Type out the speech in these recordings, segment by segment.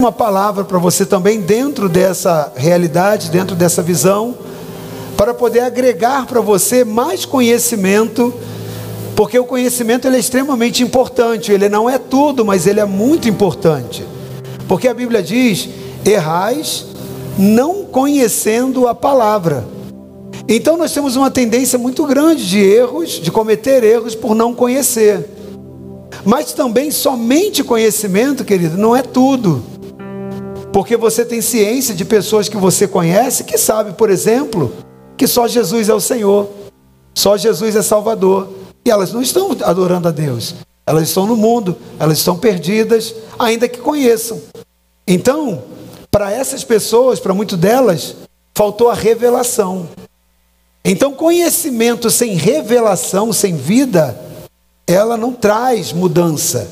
uma palavra para você também dentro dessa realidade, dentro dessa visão, para poder agregar para você mais conhecimento, porque o conhecimento ele é extremamente importante. Ele não é tudo, mas ele é muito importante. Porque a Bíblia diz: errais não conhecendo a palavra. Então nós temos uma tendência muito grande de erros, de cometer erros por não conhecer. Mas também somente conhecimento, querido, não é tudo. Porque você tem ciência de pessoas que você conhece que sabe, por exemplo, que só Jesus é o Senhor, só Jesus é Salvador. E elas não estão adorando a Deus. Elas estão no mundo, elas estão perdidas, ainda que conheçam. Então, para essas pessoas, para muitas delas, faltou a revelação. Então, conhecimento sem revelação, sem vida, ela não traz mudança.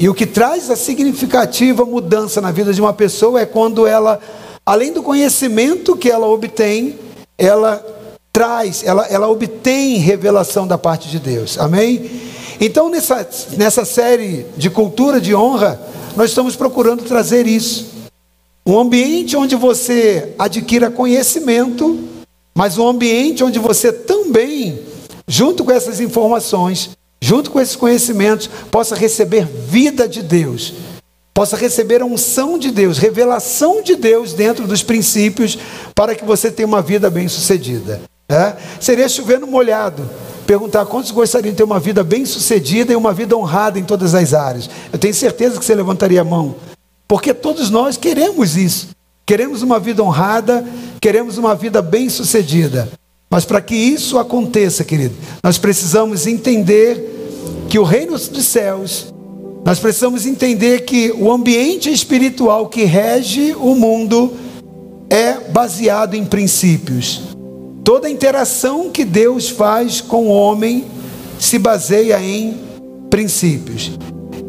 E o que traz a significativa mudança na vida de uma pessoa é quando ela, além do conhecimento que ela obtém, ela traz, ela, ela obtém revelação da parte de Deus. Amém? Então, nessa, nessa série de cultura de honra, nós estamos procurando trazer isso. Um ambiente onde você adquira conhecimento, mas um ambiente onde você também, junto com essas informações, junto com esses conhecimentos, possa receber vida de Deus, possa receber a unção de Deus, revelação de Deus dentro dos princípios, para que você tenha uma vida bem-sucedida. É? Seria chovendo molhado. Perguntar quantos gostariam de ter uma vida bem-sucedida e uma vida honrada em todas as áreas. Eu tenho certeza que você levantaria a mão. Porque todos nós queremos isso. Queremos uma vida honrada, queremos uma vida bem-sucedida. Mas para que isso aconteça, querido, nós precisamos entender que o reino dos céus, nós precisamos entender que o ambiente espiritual que rege o mundo é baseado em princípios. Toda interação que Deus faz com o homem se baseia em princípios.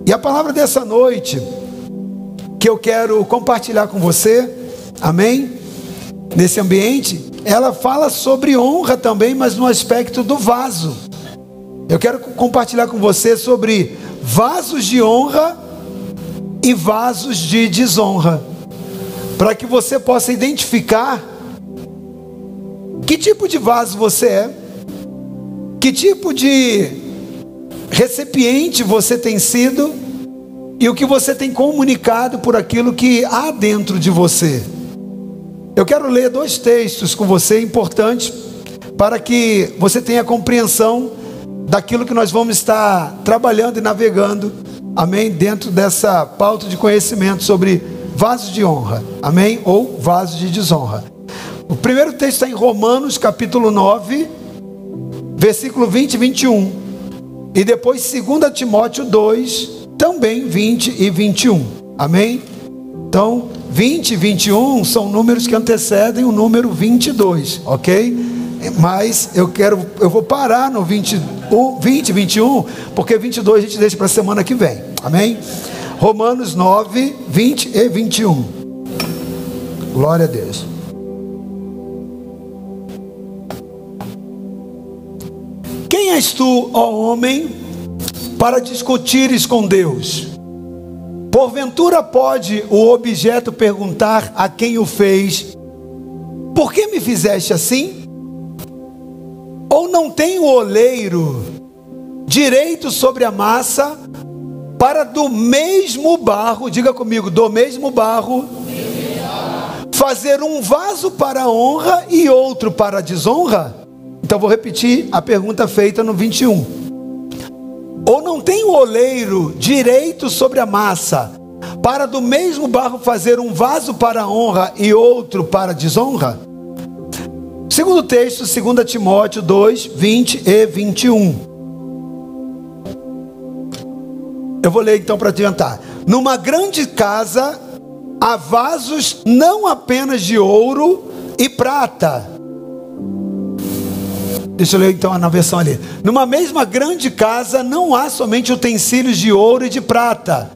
E a palavra dessa noite que eu quero compartilhar com você, amém? Nesse ambiente, ela fala sobre honra também, mas no aspecto do vaso. Eu quero compartilhar com você sobre vasos de honra e vasos de desonra, para que você possa identificar que tipo de vaso você é? Que tipo de recipiente você tem sido? E o que você tem comunicado por aquilo que há dentro de você? Eu quero ler dois textos com você importantes para que você tenha compreensão daquilo que nós vamos estar trabalhando e navegando, amém? Dentro dessa pauta de conhecimento sobre vasos de honra, amém? Ou vasos de desonra. O primeiro texto está em Romanos, capítulo 9, versículo 20 e 21. E depois 2 Timóteo 2, também 20 e 21. Amém? Então, 20 e 21 são números que antecedem o número 22, ok? Mas eu quero, eu vou parar no 20, 20 e 21, porque 22 a gente deixa para a semana que vem. Amém? Romanos 9, 20 e 21. Glória a Deus. Quem és tu, ó homem, para discutires com Deus? Porventura pode o objeto perguntar a quem o fez: Por que me fizeste assim? Ou não tem o oleiro direito sobre a massa para do mesmo barro, diga comigo, do mesmo barro, fazer um vaso para a honra e outro para a desonra? Então vou repetir a pergunta feita no 21. Ou não tem o oleiro direito sobre a massa, para do mesmo barro fazer um vaso para honra e outro para desonra? Segundo texto, 2 Timóteo 2, 20 e 21. Eu vou ler então para adiantar. Numa grande casa há vasos não apenas de ouro e prata, Deixa eu ler então na versão ali. Numa mesma grande casa não há somente utensílios de ouro e de prata,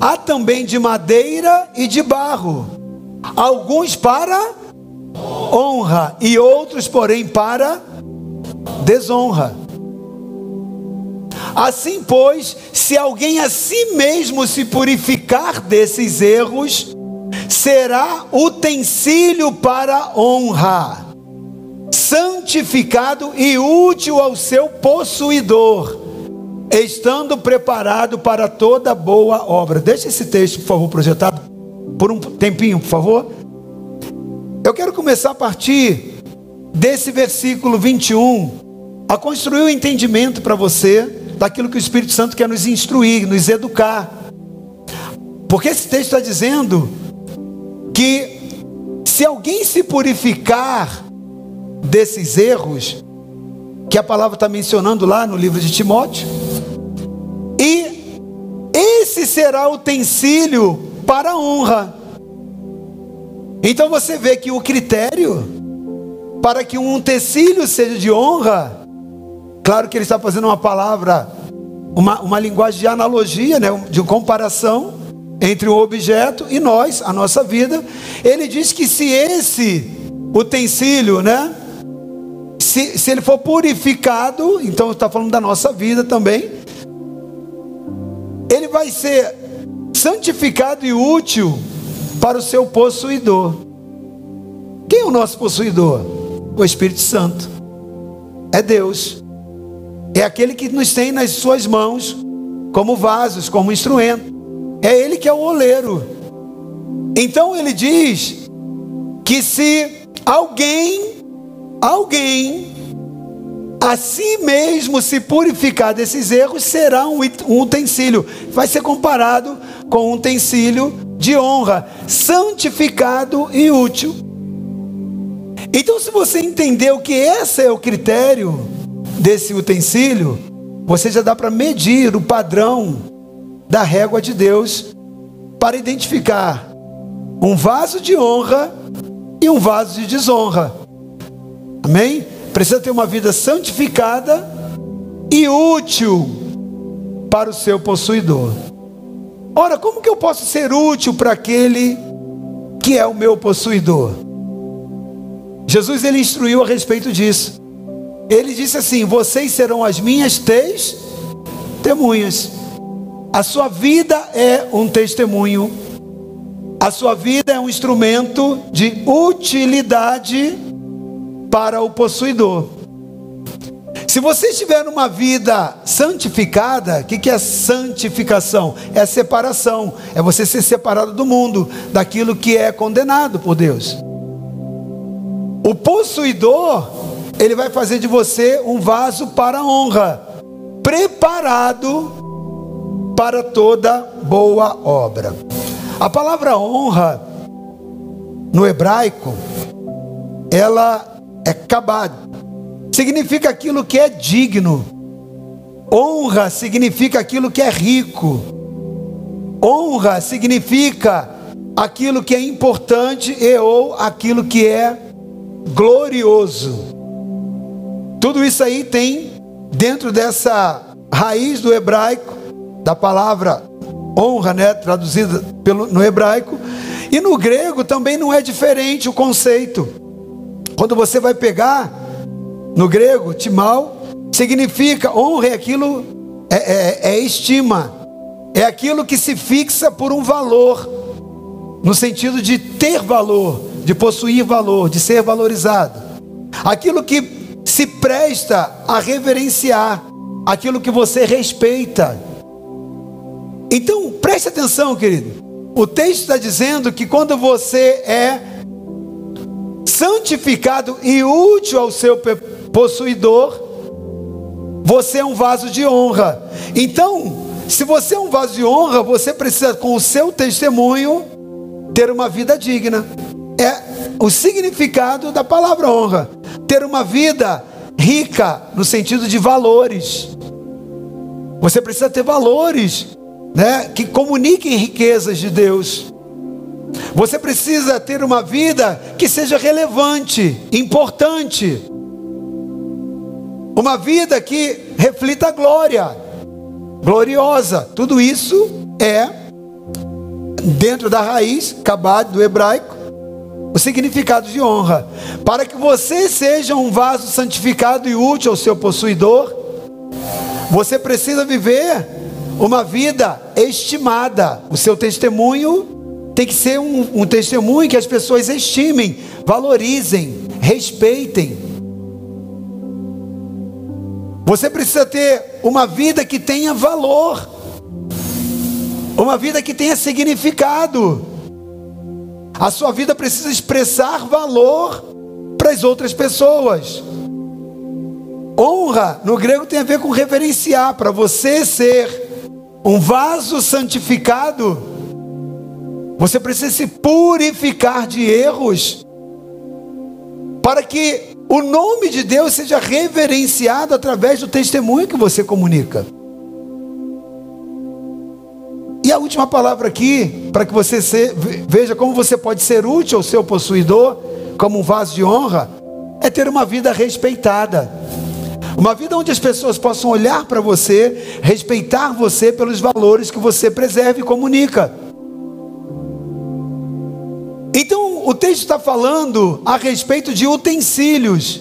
há também de madeira e de barro, alguns para honra e outros, porém, para desonra. Assim, pois, se alguém a si mesmo se purificar desses erros, será utensílio para honra, santificado e útil ao seu possuidor, estando preparado para toda boa obra. Deixa esse texto, por favor, projetado por um tempinho, por favor. Eu quero começar a partir desse versículo 21 a construir o um entendimento para você daquilo que o Espírito Santo quer nos instruir, nos educar. Porque esse texto está dizendo que se alguém se purificar desses erros, que a palavra está mencionando lá no livro de Timóteo, e esse será o utensílio para a honra. Então você vê que o critério para que um utensílio seja de honra, claro que ele está fazendo uma palavra, uma, uma linguagem de analogia, né, de comparação entre o objeto e nós, a nossa vida. Ele diz que se esse utensílio, né, se, se ele for purificado, então está falando da nossa vida também, ele vai ser santificado e útil para o seu possuidor. Quem é o nosso possuidor? O Espírito Santo. É Deus. É aquele que nos tem nas suas mãos como vasos, como instrumento. É ele que é o oleiro. Então ele diz que se alguém, alguém, a si mesmo se purificar desses erros, será um utensílio. Vai ser comparado com um utensílio de honra, santificado e útil. Então, se você entendeu que esse é o critério desse utensílio, você já dá para medir o padrão da régua de Deus para identificar um vaso de honra e um vaso de desonra. Amém? Precisa ter uma vida santificada e útil para o seu possuidor. Ora, como que eu posso ser útil para aquele que é o meu possuidor? Jesus ele instruiu a respeito disso. Ele disse assim: Vocês serão as minhas testemunhas. A sua vida é um testemunho. A sua vida é um instrumento de utilidade para o possuidor. Se você estiver numa vida santificada, o que, que é santificação? É separação, é você ser separado do mundo, daquilo que é condenado por Deus. O possuidor, ele vai fazer de você um vaso para honra, preparado para toda boa obra. A palavra honra, no hebraico, ela é kabad significa aquilo que é digno. Honra significa aquilo que é rico. Honra significa aquilo que é importante e ou aquilo que é glorioso. Tudo isso aí tem dentro dessa raiz do hebraico, da palavra honra, né, traduzida pelo, no hebraico, e no grego também não é diferente o conceito. Quando você vai pegar no grego, timal, significa honra é aquilo, é, é, é estima, é aquilo que se fixa por um valor, no sentido de ter valor, de possuir valor, de ser valorizado. Aquilo que se presta a reverenciar, aquilo que você respeita. Então, preste atenção, querido. O texto está dizendo que quando você é santificado e útil ao seu possuidor, você é um vaso de honra. Então, se você é um vaso de honra, você precisa, com o seu testemunho, ter uma vida digna. É o significado da palavra honra. Ter uma vida rica, no sentido de valores. Você precisa ter valores, né, que comuniquem riquezas de Deus. Você precisa ter uma vida que seja relevante, importante. Uma vida que reflita a glória, gloriosa. Tudo isso é, dentro da raiz, cabad do hebraico, o significado de honra. Para que você seja um vaso santificado e útil ao seu possuidor, você precisa viver uma vida estimada. O seu testemunho tem que ser um, um testemunho que as pessoas estimem, valorizem, respeitem. Você precisa ter uma vida que tenha valor, uma vida que tenha significado. A sua vida precisa expressar valor para as outras pessoas. Honra no grego tem a ver com reverenciar, para você ser um vaso santificado, você precisa se purificar de erros, para que o nome de Deus seja reverenciado através do testemunho que você comunica. E a última palavra aqui, para que você se, veja como você pode ser útil ao seu possuidor, como um vaso de honra, é ter uma vida respeitada. Uma vida onde as pessoas possam olhar para você, respeitar você pelos valores que você preserva e comunica. O texto está falando a respeito de utensílios,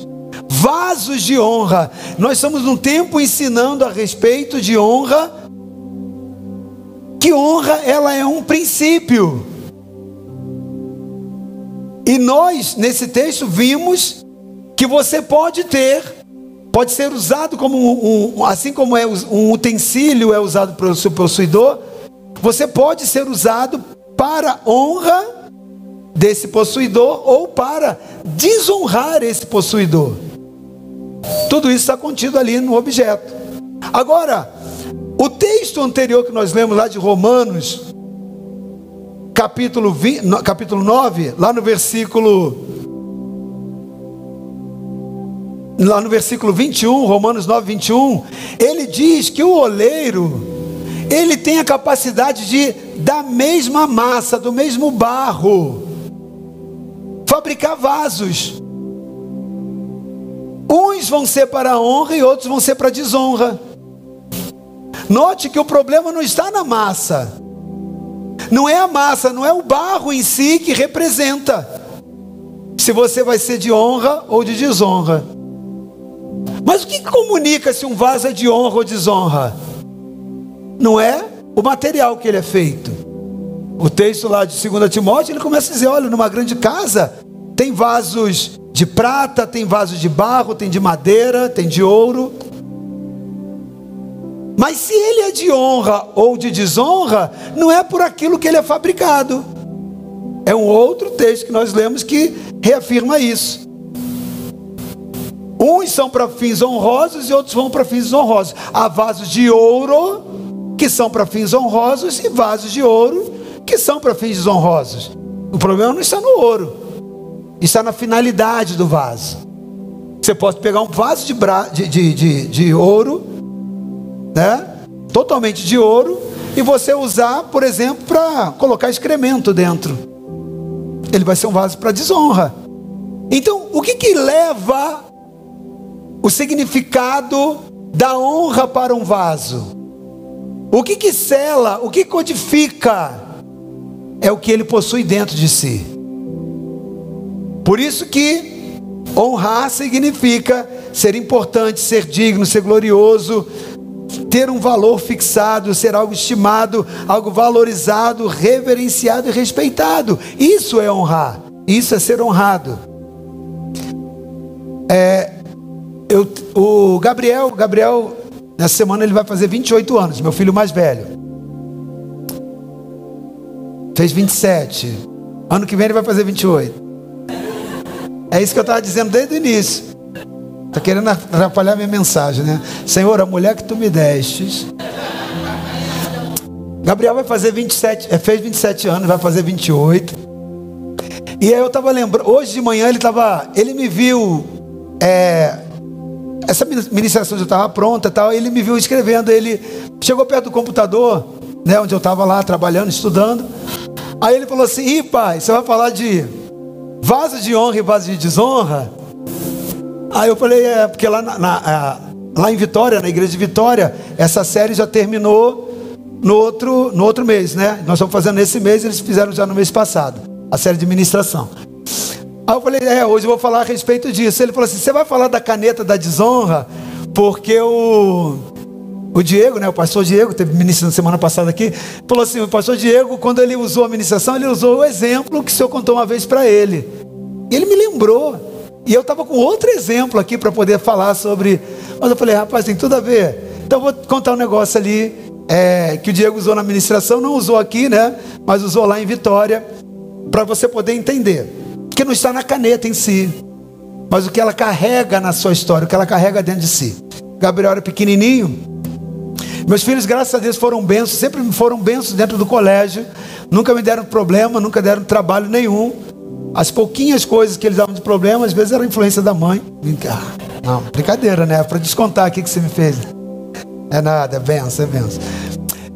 vasos de honra. Nós estamos num tempo ensinando a respeito de honra, que honra ela é um princípio. E nós, nesse texto, vimos que você pode ter, pode ser usado como um, um assim como é um utensílio é usado pelo seu possuidor, você pode ser usado para honra desse possuidor ou para desonrar esse possuidor. Tudo isso está contido ali no objeto. Agora, o texto anterior que nós lemos lá de Romanos, capítulo, 20, capítulo 9, lá no versículo. Lá no versículo 21, Romanos 9, 21, ele diz que o oleiro, ele tem a capacidade de, da mesma massa, do mesmo barro, fabricar vasos. Uns vão ser para a honra e outros vão ser para a desonra. Note que o problema não está na massa. Não é a massa, não é o barro em si que representa se você vai ser de honra ou de desonra. Mas o que comunica se um vaso é de honra ou desonra? Não é o material que ele é feito. O texto lá de 2 Timóteo, ele começa a dizer: olha, numa grande casa tem vasos de prata, tem vasos de barro, tem de madeira, tem de ouro. Mas se ele é de honra ou de desonra, não é por aquilo que ele é fabricado. É um outro texto que nós lemos que reafirma isso. Uns são para fins honrosos e outros vão para fins desonrosos. Há vasos de ouro que são para fins honrosos e vasos de ouro que são para fins desonrosos. O problema não está no ouro. Está na finalidade do vaso. Você pode pegar um vaso de, bra... de, de, de, de ouro, né? totalmente de ouro, e você usar, por exemplo, para colocar excremento dentro. Ele vai ser um vaso para desonra. Então, o que, que leva o significado da honra para um vaso? O que que sela, o que codifica é o que ele possui dentro de si. Por isso que honrar significa ser importante, ser digno, ser glorioso, ter um valor fixado, ser algo estimado, algo valorizado, reverenciado e respeitado. Isso é honrar. Isso é ser honrado. É, eu, o Gabriel, Gabriel, nessa semana ele vai fazer 28 anos, meu filho mais velho. Fez 27. Ano que vem ele vai fazer 28. É isso que eu estava dizendo desde o início. Está querendo atrapalhar minha mensagem, né? Senhor, a mulher que tu me destes. Gabriel vai fazer 27, é, fez 27 anos, vai fazer 28. E aí eu estava lembrando, hoje de manhã ele estava, ele me viu, é, essa ministração já estava pronta tal, ele me viu escrevendo, ele chegou perto do computador, né, onde eu estava lá trabalhando, estudando. Aí ele falou assim: Ih, pai, você vai falar de vaso de honra e vaso de desonra. Aí eu falei, é, porque lá, na, na, lá em Vitória, na igreja de Vitória, essa série já terminou no outro, no outro mês, né? Nós estamos fazendo nesse mês, eles fizeram já no mês passado, a série de ministração. Aí eu falei, é, hoje eu vou falar a respeito disso. Ele falou assim: você vai falar da caneta da desonra, porque o, o Diego, né, o pastor Diego, teve ministro na semana passada aqui, falou assim: o pastor Diego, quando ele usou a ministração, ele usou o exemplo que o senhor contou uma vez para ele. E ele me lembrou. E eu estava com outro exemplo aqui para poder falar sobre. Mas eu falei, rapaz, tem tudo a ver. Então eu vou contar um negócio ali é, que o Diego usou na ministração, não usou aqui, né? Mas usou lá em Vitória, para você poder entender. Que não está na caneta em si, mas o que ela carrega na sua história, o que ela carrega dentro de si. Gabriel era pequenininho, meus filhos, graças a Deus, foram benços, sempre foram benços dentro do colégio. Nunca me deram problema, nunca deram trabalho nenhum. As pouquinhas coisas que eles davam de problema, às vezes era influência da mãe. Não, brincadeira, né? Para descontar aqui que você me fez. É nada, é benção, é benção.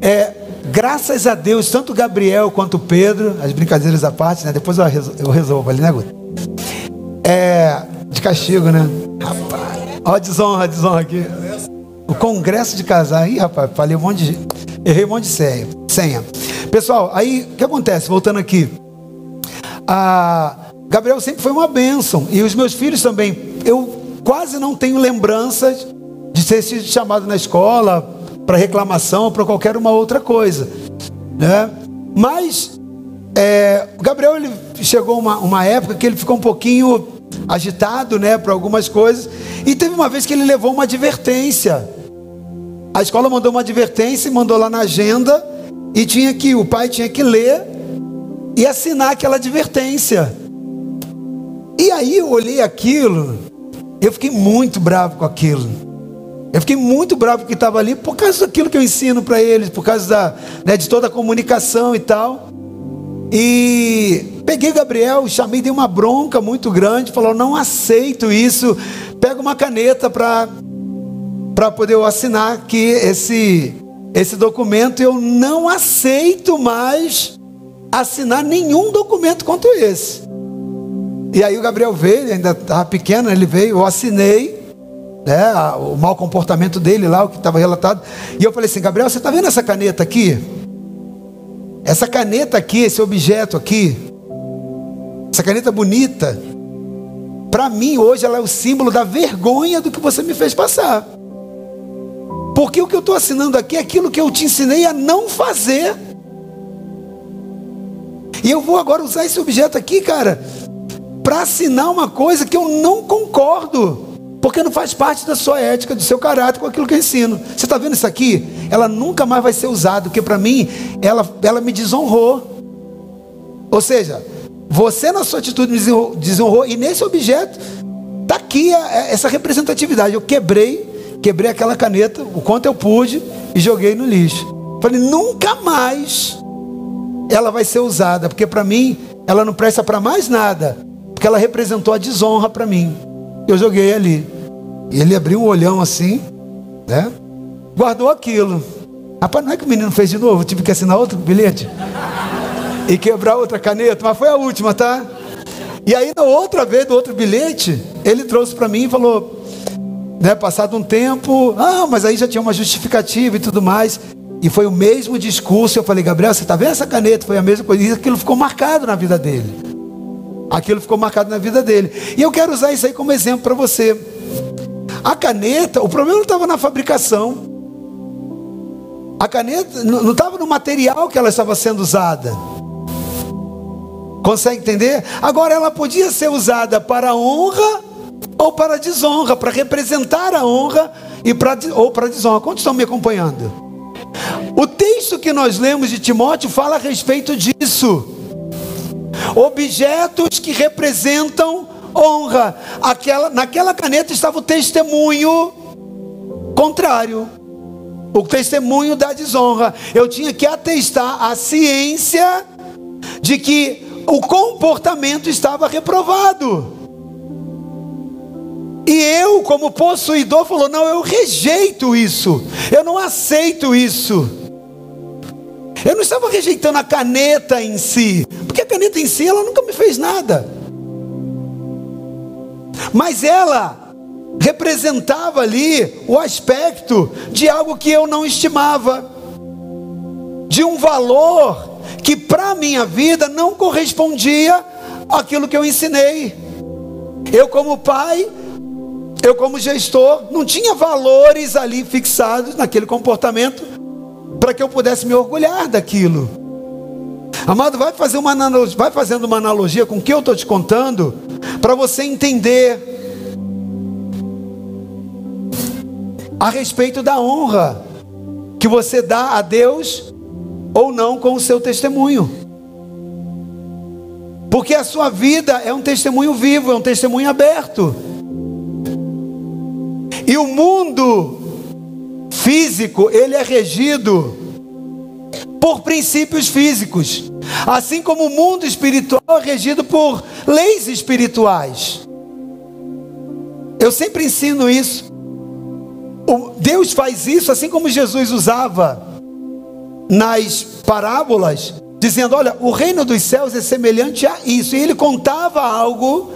É, graças a Deus, tanto Gabriel quanto Pedro, as brincadeiras à parte, né? Depois eu resolvo, eu resolvo ali, né, Guto? É, de castigo, né? Rapaz, ó, desonra, desonra aqui. O congresso de casar. Ih, rapaz, falei um monte de. Errei um monte de senha. senha. Pessoal, aí o que acontece? Voltando aqui. A Gabriel sempre foi uma bênção. E os meus filhos também. Eu quase não tenho lembranças de sido chamado na escola para reclamação para qualquer uma outra coisa. Né? Mas é, o Gabriel ele chegou uma, uma época que ele ficou um pouquinho agitado né, para algumas coisas. E teve uma vez que ele levou uma advertência. A escola mandou uma advertência, mandou lá na agenda e tinha que o pai tinha que ler e assinar aquela advertência. E aí eu olhei aquilo, eu fiquei muito bravo com aquilo. Eu fiquei muito bravo que estava ali por causa daquilo que eu ensino para eles, por causa da, né, de toda a comunicação e tal. E peguei Gabriel, chamei, dei uma bronca muito grande, falou: não aceito isso. Pega uma caneta para para poder eu assinar que esse esse documento eu não aceito mais assinar nenhum documento quanto esse. E aí o Gabriel veio, ainda estava pequeno, ele veio, eu assinei, né, o mau comportamento dele lá, o que estava relatado. E eu falei assim, Gabriel, você está vendo essa caneta aqui? Essa caneta aqui, esse objeto aqui, essa caneta bonita, para mim hoje ela é o símbolo da vergonha do que você me fez passar. Porque o que eu estou assinando aqui é aquilo que eu te ensinei a não fazer. E eu vou agora usar esse objeto aqui, cara, para assinar uma coisa que eu não concordo. Porque não faz parte da sua ética, do seu caráter com aquilo que eu ensino. Você está vendo isso aqui? Ela nunca mais vai ser usada, porque para mim ela, ela me desonrou. Ou seja, você na sua atitude me desonrou, e nesse objeto está aqui a, a, essa representatividade. Eu quebrei quebrei aquela caneta, o quanto eu pude, e joguei no lixo. Falei, nunca mais ela vai ser usada, porque para mim ela não presta para mais nada, porque ela representou a desonra para mim. Eu joguei ali. E ele abriu um olhão assim, né? Guardou aquilo. Rapaz, não é que o menino fez de novo, eu tive que assinar outro bilhete e quebrar outra caneta, mas foi a última, tá? E aí, na outra vez, do outro bilhete, ele trouxe para mim e falou: né, passado um tempo, ah, mas aí já tinha uma justificativa e tudo mais. E foi o mesmo discurso. Eu falei, Gabriel, você está vendo essa caneta? Foi a mesma coisa. E aquilo ficou marcado na vida dele. Aquilo ficou marcado na vida dele. E eu quero usar isso aí como exemplo para você. A caneta, o problema não estava na fabricação. A caneta não estava no material que ela estava sendo usada. Consegue entender? Agora ela podia ser usada para honra ou para desonra, para representar a honra e para, ou para desonra. Quantos estão me acompanhando? O texto que nós lemos de Timóteo fala a respeito disso. Objetos que representam honra. Aquela, naquela caneta estava o testemunho contrário. O testemunho da desonra. Eu tinha que atestar a ciência de que o comportamento estava reprovado. E eu, como possuidor, falou: não, eu rejeito isso, eu não aceito isso. Eu não estava rejeitando a caneta em si, porque a caneta em si ela nunca me fez nada. Mas ela representava ali o aspecto de algo que eu não estimava, de um valor que para minha vida não correspondia àquilo que eu ensinei. Eu, como pai, eu, como gestor, não tinha valores ali fixados naquele comportamento para que eu pudesse me orgulhar daquilo. Amado, vai, fazer uma analogia, vai fazendo uma analogia com o que eu estou te contando, para você entender a respeito da honra que você dá a Deus ou não com o seu testemunho. Porque a sua vida é um testemunho vivo, é um testemunho aberto. E o mundo físico, ele é regido por princípios físicos, assim como o mundo espiritual é regido por leis espirituais. Eu sempre ensino isso. Deus faz isso assim como Jesus usava nas parábolas, dizendo: Olha, o reino dos céus é semelhante a isso. E ele contava algo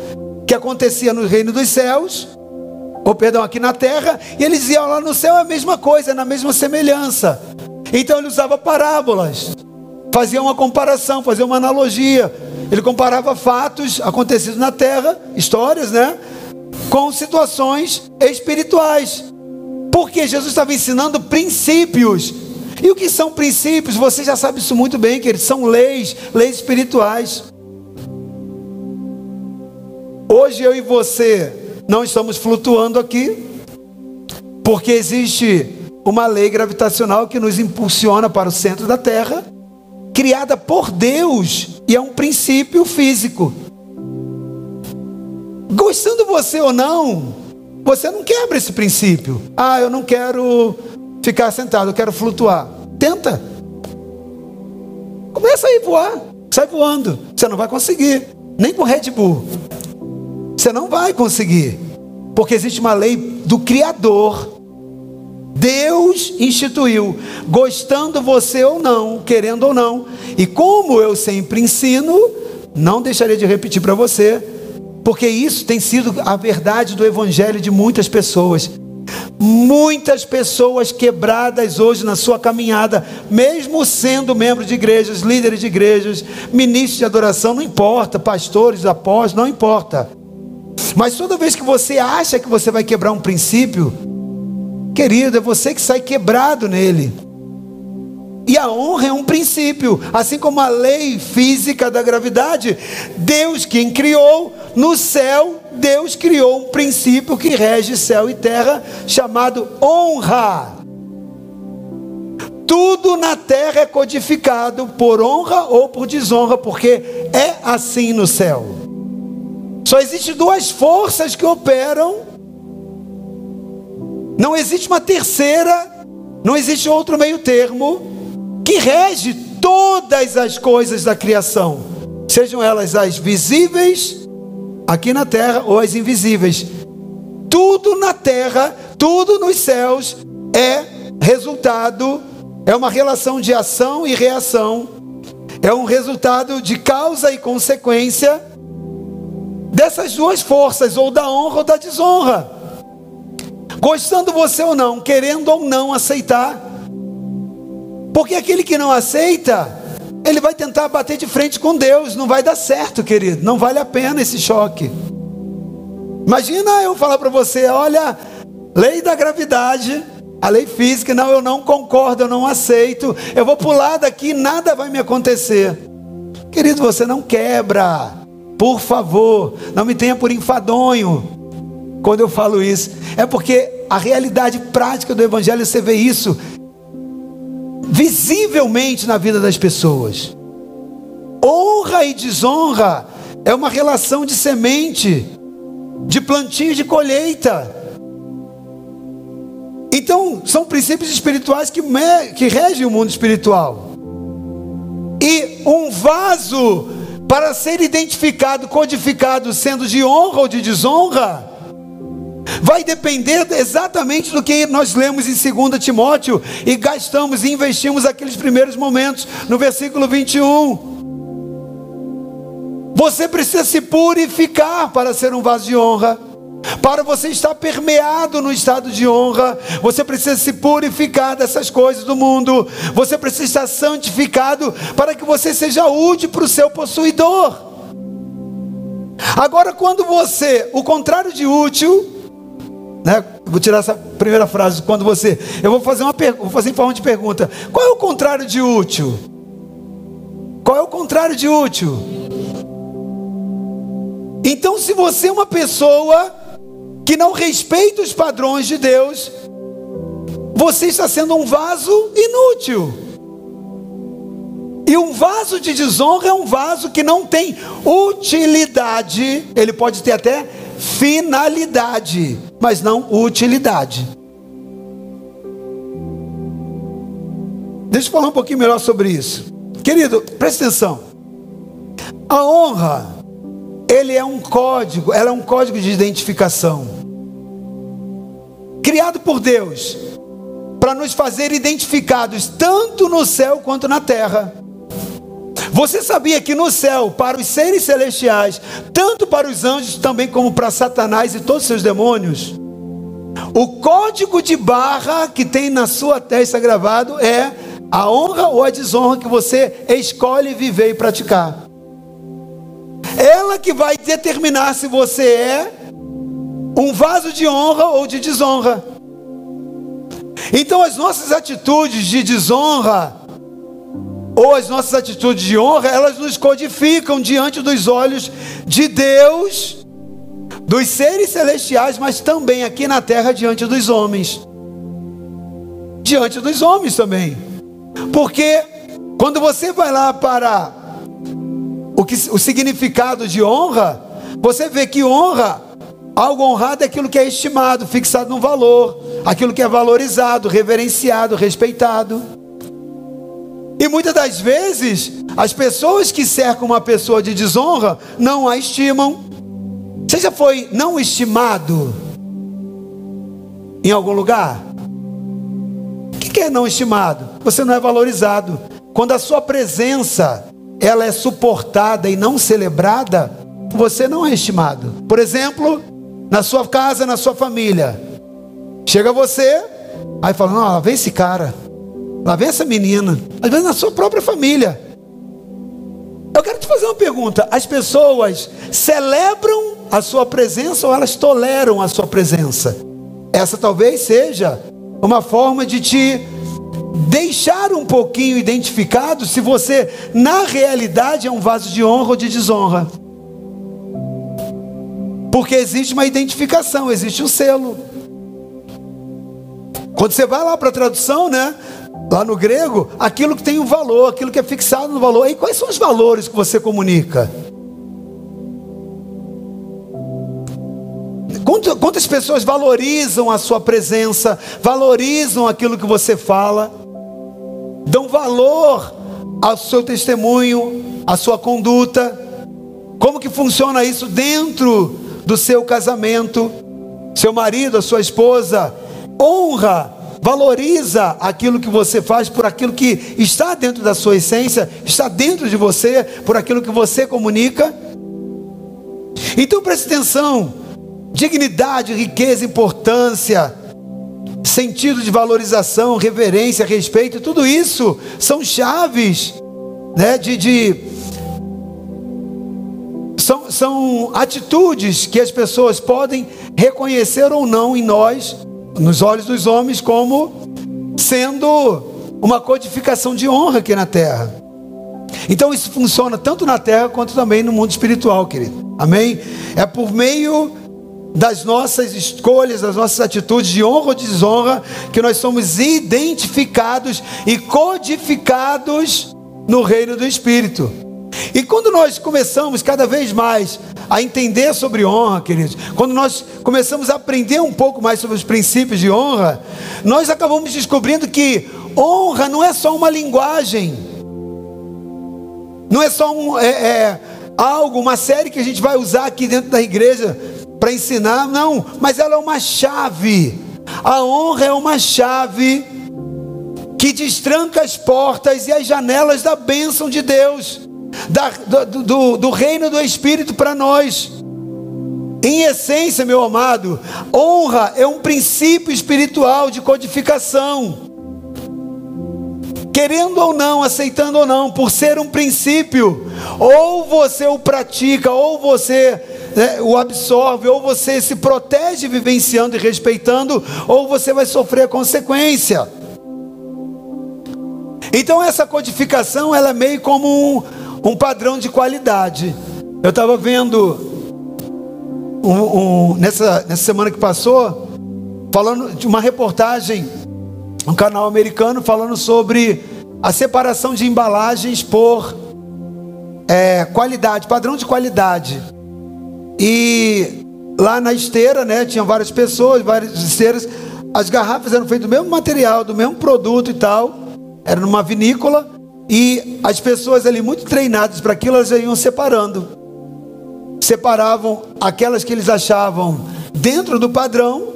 que acontecia no reino dos céus, ou perdão, aqui na terra, e ele dizia: Lá no céu é a mesma coisa, é na mesma semelhança. Então ele usava parábolas, fazia uma comparação, fazia uma analogia. Ele comparava fatos acontecidos na terra, histórias, né? Com situações espirituais. Porque Jesus estava ensinando princípios. E o que são princípios? Você já sabe isso muito bem, queridos. São leis, leis espirituais. Hoje eu e você não estamos flutuando aqui, porque existe uma lei gravitacional que nos impulsiona para o centro da Terra, criada por Deus, e é um princípio físico. Gostando você ou não, você não quebra esse princípio. Ah, eu não quero ficar sentado, eu quero flutuar. Tenta. Começa a voar. Sai voando. Você não vai conseguir. Nem com Red Bull. Você não vai conseguir. Porque existe uma lei do Criador. Deus instituiu, gostando você ou não, querendo ou não. E como eu sempre ensino, não deixarei de repetir para você, porque isso tem sido a verdade do evangelho de muitas pessoas. Muitas pessoas quebradas hoje na sua caminhada, mesmo sendo membros de igrejas, líderes de igrejas, ministros de adoração, não importa, pastores, apóstolos, não importa. Mas toda vez que você acha que você vai quebrar um princípio, querido, é você que sai quebrado nele. E a honra é um princípio, assim como a lei física da gravidade. Deus quem criou, no céu, Deus criou um princípio que rege céu e terra, chamado honra. Tudo na terra é codificado por honra ou por desonra, porque é assim no céu. Só existem duas forças que operam, não existe uma terceira, não existe outro meio termo que rege todas as coisas da criação, sejam elas as visíveis aqui na terra ou as invisíveis. Tudo na terra, tudo nos céus é resultado, é uma relação de ação e reação, é um resultado de causa e consequência dessas duas forças, ou da honra ou da desonra. Gostando você ou não, querendo ou não aceitar, porque aquele que não aceita, ele vai tentar bater de frente com Deus, não vai dar certo, querido, não vale a pena esse choque. Imagina eu falar para você: olha, lei da gravidade, a lei física, não, eu não concordo, eu não aceito, eu vou pular daqui, nada vai me acontecer. Querido, você não quebra, por favor, não me tenha por enfadonho quando eu falo isso, é porque a realidade prática do Evangelho, você vê isso, visivelmente na vida das pessoas. Honra e desonra é uma relação de semente, de plantio e de colheita. Então, são princípios espirituais que, que regem o mundo espiritual. E um vaso, para ser identificado, codificado, sendo de honra ou de desonra, vai depender exatamente do que nós lemos em 2 Timóteo e gastamos e investimos aqueles primeiros momentos no versículo 21. Você precisa se purificar para ser um vaso de honra. Para você estar permeado no estado de honra, você precisa se purificar dessas coisas do mundo. Você precisa estar santificado para que você seja útil para o seu possuidor. Agora, quando você, o contrário de útil, Né? Vou tirar essa primeira frase quando você. Eu vou fazer uma vou fazer em forma de pergunta. Qual é o contrário de útil? Qual é o contrário de útil? Então, se você é uma pessoa que não respeita os padrões de Deus, você está sendo um vaso inútil. E um vaso de desonra é um vaso que não tem utilidade, ele pode ter até finalidade, mas não utilidade. Deixa eu falar um pouquinho melhor sobre isso. Querido, presta atenção. A honra, ele é um código, ela é um código de identificação. Criado por Deus, para nos fazer identificados tanto no céu quanto na terra. Você sabia que no céu, para os seres celestiais, tanto para os anjos também como para Satanás e todos os seus demônios, o código de barra que tem na sua testa gravado é a honra ou a desonra que você escolhe viver e praticar. Ela que vai determinar se você é um vaso de honra ou de desonra. Então, as nossas atitudes de desonra ou as nossas atitudes de honra, elas nos codificam diante dos olhos de Deus, dos seres celestiais, mas também aqui na terra diante dos homens. Diante dos homens também. Porque quando você vai lá para o, que, o significado de honra, você vê que honra, algo honrado é aquilo que é estimado, fixado no valor, aquilo que é valorizado, reverenciado, respeitado. E muitas das vezes, as pessoas que cercam uma pessoa de desonra não a estimam. Você já foi não estimado em algum lugar? O que é não estimado? Você não é valorizado. Quando a sua presença ela é suportada e não celebrada, você não é estimado. Por exemplo, na sua casa, na sua família, chega você, aí fala: não, vem esse cara. Lá vem essa menina, às vezes na sua própria família. Eu quero te fazer uma pergunta: as pessoas celebram a sua presença ou elas toleram a sua presença? Essa talvez seja uma forma de te deixar um pouquinho identificado se você, na realidade, é um vaso de honra ou de desonra. Porque existe uma identificação, existe um selo. Quando você vai lá para a tradução, né? Lá no grego, aquilo que tem um valor, aquilo que é fixado no valor. E quais são os valores que você comunica? Quantas pessoas valorizam a sua presença, valorizam aquilo que você fala, dão valor ao seu testemunho, à sua conduta? Como que funciona isso dentro do seu casamento? Seu marido, a sua esposa, honra valoriza aquilo que você faz por aquilo que está dentro da sua essência, está dentro de você, por aquilo que você comunica. Então preste atenção: dignidade, riqueza, importância, sentido de valorização, reverência, respeito, tudo isso são chaves né, de, de são, são atitudes que as pessoas podem reconhecer ou não em nós nos olhos dos homens como sendo uma codificação de honra aqui na terra. Então isso funciona tanto na terra quanto também no mundo espiritual, querido. Amém? É por meio das nossas escolhas, das nossas atitudes de honra ou desonra, que nós somos identificados e codificados no reino do Espírito. E quando nós começamos cada vez mais a entender sobre honra, queridos, quando nós começamos a aprender um pouco mais sobre os princípios de honra, nós acabamos descobrindo que honra não é só uma linguagem, não é só um, é, é, algo, uma série que a gente vai usar aqui dentro da igreja para ensinar, não, mas ela é uma chave. A honra é uma chave que destranca as portas e as janelas da bênção de Deus da, do, do, do reino do Espírito para nós. Em essência, meu amado, honra é um princípio espiritual de codificação. Querendo ou não, aceitando ou não, por ser um princípio, ou você o pratica, ou você né, o absorve, ou você se protege vivenciando e respeitando, ou você vai sofrer a consequência. Então essa codificação ela é meio como um, um padrão de qualidade. Eu estava vendo um, um, nessa, nessa semana que passou, falando de uma reportagem, um canal americano falando sobre a separação de embalagens por é, qualidade, padrão de qualidade. E lá na esteira, né, tinha várias pessoas, várias esteiras. As garrafas eram feitas do mesmo material, do mesmo produto e tal. Era numa vinícola e as pessoas ali muito treinadas para aquilo, elas iam separando. Separavam aquelas que eles achavam dentro do padrão,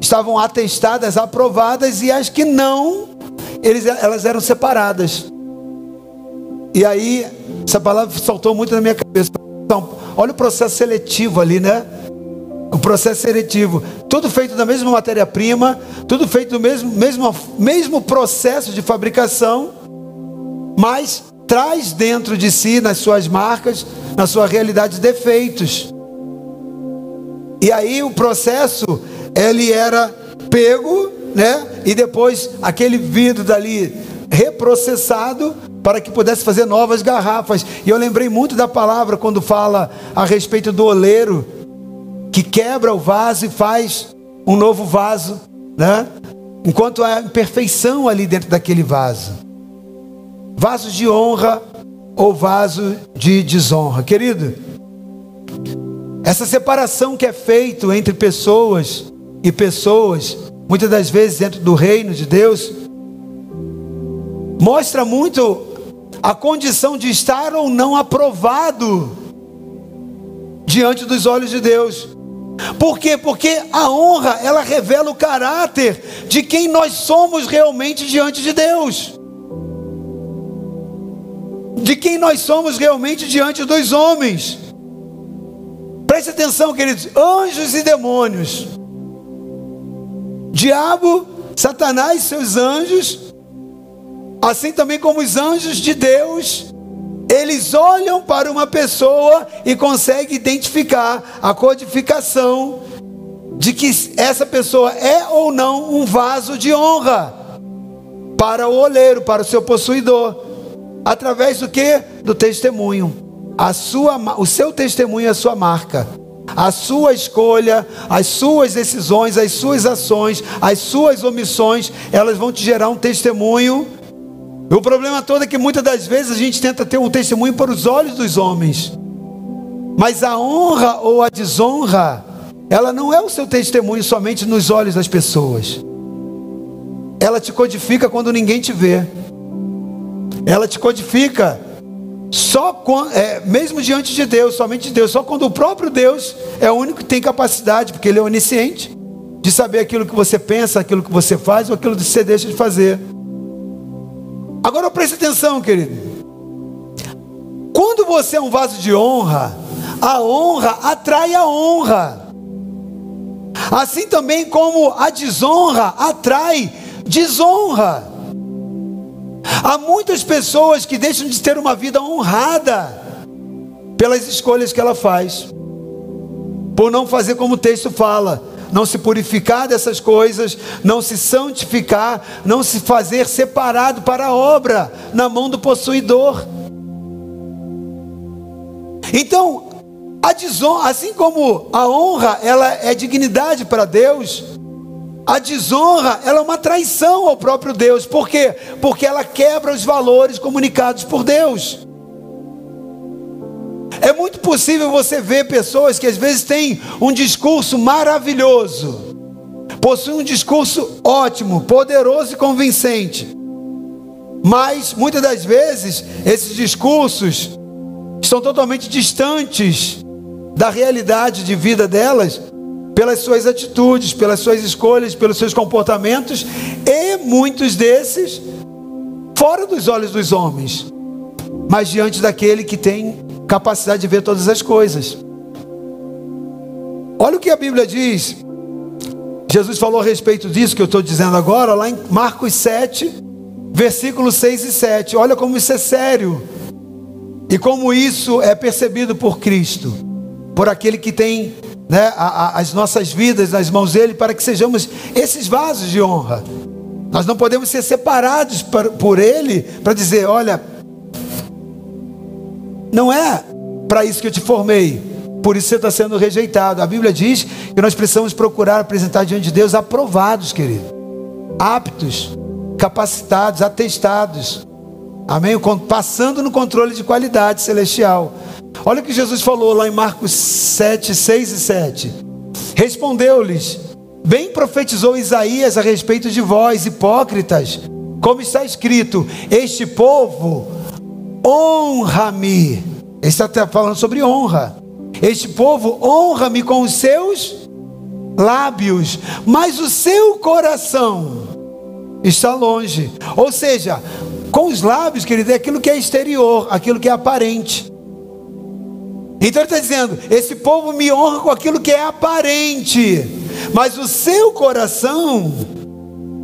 estavam atestadas, aprovadas e as que não eles, elas eram separadas. E aí, essa palavra saltou muito na minha cabeça. Então, olha o processo seletivo ali, né? O processo seletivo. Tudo feito da mesma matéria-prima, tudo feito do mesmo, mesmo, mesmo processo de fabricação, mas traz dentro de si, nas suas marcas, na sua realidade, defeitos. E aí o processo, ele era pego né? E depois aquele vidro dali reprocessado para que pudesse fazer novas garrafas. E eu lembrei muito da palavra quando fala a respeito do oleiro que quebra o vaso e faz um novo vaso, né? Enquanto há imperfeição ali dentro daquele vaso. Vaso de honra ou vaso de desonra. Querido, essa separação que é feita entre pessoas e pessoas muitas das vezes dentro do reino de Deus, mostra muito a condição de estar ou não aprovado diante dos olhos de Deus. Por quê? Porque a honra, ela revela o caráter de quem nós somos realmente diante de Deus. De quem nós somos realmente diante dos homens. Preste atenção, queridos, anjos e demônios Diabo, Satanás e seus anjos, assim também como os anjos de Deus, eles olham para uma pessoa e conseguem identificar a codificação de que essa pessoa é ou não um vaso de honra para o oleiro, para o seu possuidor, através do que? Do testemunho. A sua, o seu testemunho é a sua marca a sua escolha, as suas decisões, as suas ações, as suas omissões, elas vão te gerar um testemunho. O problema todo é que muitas das vezes a gente tenta ter um testemunho para os olhos dos homens, mas a honra ou a desonra, ela não é o seu testemunho somente nos olhos das pessoas, ela te codifica quando ninguém te vê, ela te codifica só quando, é, mesmo diante de Deus, somente de Deus, só quando o próprio Deus é o único que tem capacidade, porque Ele é onisciente, de saber aquilo que você pensa, aquilo que você faz ou aquilo que você deixa de fazer. Agora preste atenção, querido. Quando você é um vaso de honra, a honra atrai a honra. Assim também como a desonra atrai desonra. Há muitas pessoas que deixam de ter uma vida honrada pelas escolhas que ela faz, por não fazer como o texto fala, não se purificar dessas coisas, não se santificar, não se fazer separado para a obra na mão do possuidor. Então, a desonra, assim como a honra, ela é dignidade para Deus, a desonra, ela é uma traição ao próprio Deus. Por quê? Porque ela quebra os valores comunicados por Deus. É muito possível você ver pessoas que às vezes têm um discurso maravilhoso, possuem um discurso ótimo, poderoso e convincente, mas muitas das vezes esses discursos estão totalmente distantes da realidade de vida delas pelas suas atitudes, pelas suas escolhas, pelos seus comportamentos, e muitos desses fora dos olhos dos homens, mas diante daquele que tem capacidade de ver todas as coisas. Olha o que a Bíblia diz. Jesus falou a respeito disso que eu estou dizendo agora, lá em Marcos 7, versículos 6 e 7. Olha como isso é sério e como isso é percebido por Cristo. por aquele que tem né, a, a, as nossas vidas nas mãos dele, para que sejamos esses vasos de honra. Nós não podemos ser separados por, por ele para dizer: olha, não é para isso que eu te formei, por isso você está sendo rejeitado. A Bíblia diz que nós precisamos procurar apresentar diante de Deus aprovados, querido, aptos, capacitados, atestados. Amém? Passando no controle de qualidade celestial. Olha o que Jesus falou lá em Marcos 7, 6 e 7. Respondeu-lhes: Bem profetizou Isaías a respeito de vós, hipócritas, como está escrito: Este povo honra-me. Ele está falando sobre honra. Este povo honra-me com os seus lábios, mas o seu coração está longe. Ou seja, com os lábios, querido, é aquilo que é exterior, aquilo que é aparente. Então ele está dizendo: esse povo me honra com aquilo que é aparente, mas o seu coração,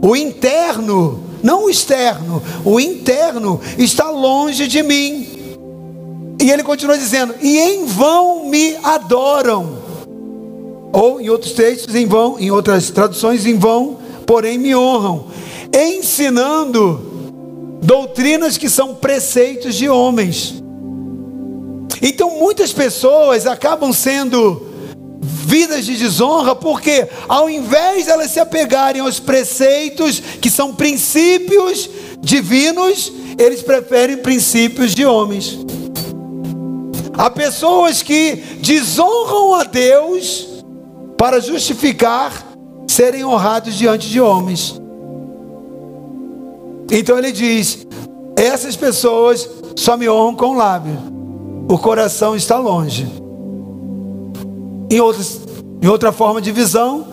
o interno, não o externo, o interno está longe de mim. E ele continua dizendo: e em vão me adoram. Ou em outros textos, em vão, em outras traduções, em vão, porém me honram, ensinando doutrinas que são preceitos de homens. Então muitas pessoas acabam sendo vidas de desonra, porque ao invés de elas se apegarem aos preceitos que são princípios divinos, eles preferem princípios de homens. Há pessoas que desonram a Deus para justificar serem honrados diante de homens. Então ele diz: essas pessoas só me honram com o lábio, o coração está longe. Em, outras, em outra forma de visão,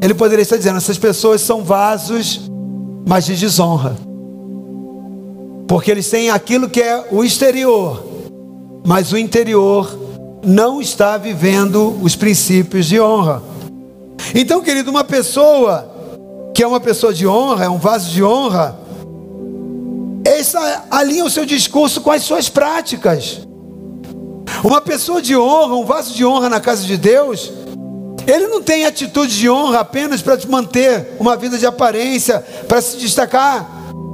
ele poderia estar dizendo: essas pessoas são vasos, mas de desonra, porque eles têm aquilo que é o exterior, mas o interior não está vivendo os princípios de honra. Então, querido, uma pessoa que é uma pessoa de honra, é um vaso de honra, essa alinha o seu discurso com as suas práticas. Uma pessoa de honra, um vaso de honra na casa de Deus, ele não tem atitude de honra apenas para manter uma vida de aparência, para se destacar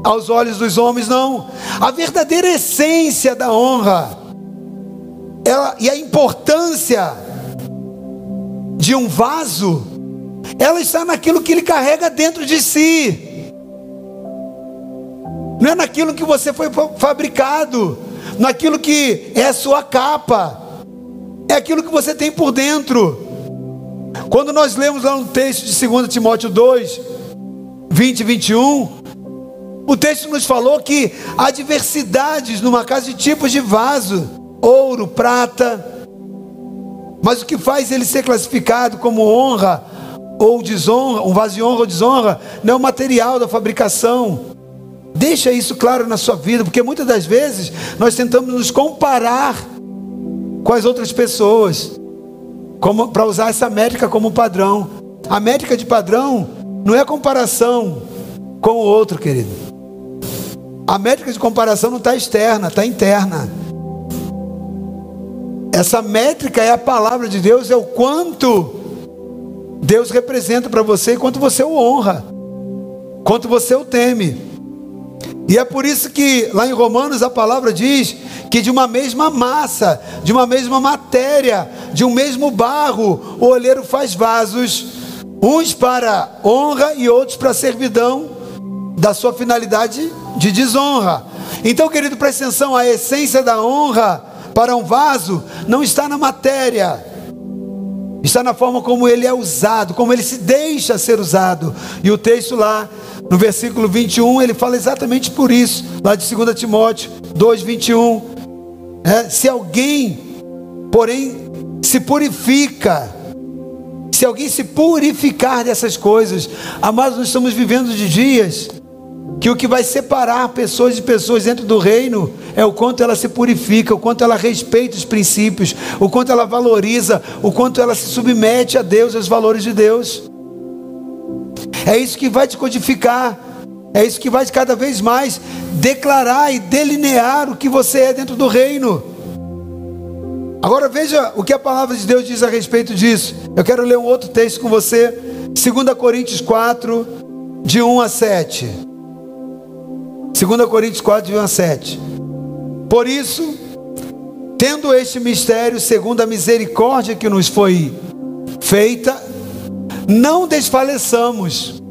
aos olhos dos homens, não. A verdadeira essência da honra ela, e a importância de um vaso, ela está naquilo que ele carrega dentro de si não é naquilo que você foi fabricado, naquilo que é a sua capa, é aquilo que você tem por dentro. Quando nós lemos lá no texto de 2 Timóteo 2, 20 e 21, o texto nos falou que há diversidades numa casa de tipos de vaso, ouro, prata, mas o que faz ele ser classificado como honra ou desonra, um vaso de honra ou desonra, não é o material da fabricação, Deixa isso claro na sua vida, porque muitas das vezes nós tentamos nos comparar com as outras pessoas, para usar essa métrica como padrão. A métrica de padrão não é comparação com o outro, querido. A métrica de comparação não está externa, está interna. Essa métrica é a palavra de Deus, é o quanto Deus representa para você e quanto você o honra, quanto você o teme. E é por isso que lá em Romanos a palavra diz que de uma mesma massa, de uma mesma matéria, de um mesmo barro, o olheiro faz vasos, uns para honra e outros para servidão da sua finalidade de desonra. Então, querido, presta atenção, a essência da honra para um vaso não está na matéria, está na forma como ele é usado, como ele se deixa ser usado. E o texto lá no versículo 21, ele fala exatamente por isso, lá de 2 Timóteo 2, 21. É, se alguém, porém, se purifica, se alguém se purificar dessas coisas, amados, nós estamos vivendo de dias que o que vai separar pessoas de pessoas dentro do reino é o quanto ela se purifica, o quanto ela respeita os princípios, o quanto ela valoriza, o quanto ela se submete a Deus, aos valores de Deus. É isso que vai te codificar. É isso que vai cada vez mais declarar e delinear o que você é dentro do reino. Agora veja o que a palavra de Deus diz a respeito disso. Eu quero ler um outro texto com você, 2 Coríntios 4, de 1 a 7. 2 Coríntios 4, de 1 a 7. Por isso, tendo este mistério, segundo a misericórdia que nos foi feita, não desfaleçamos.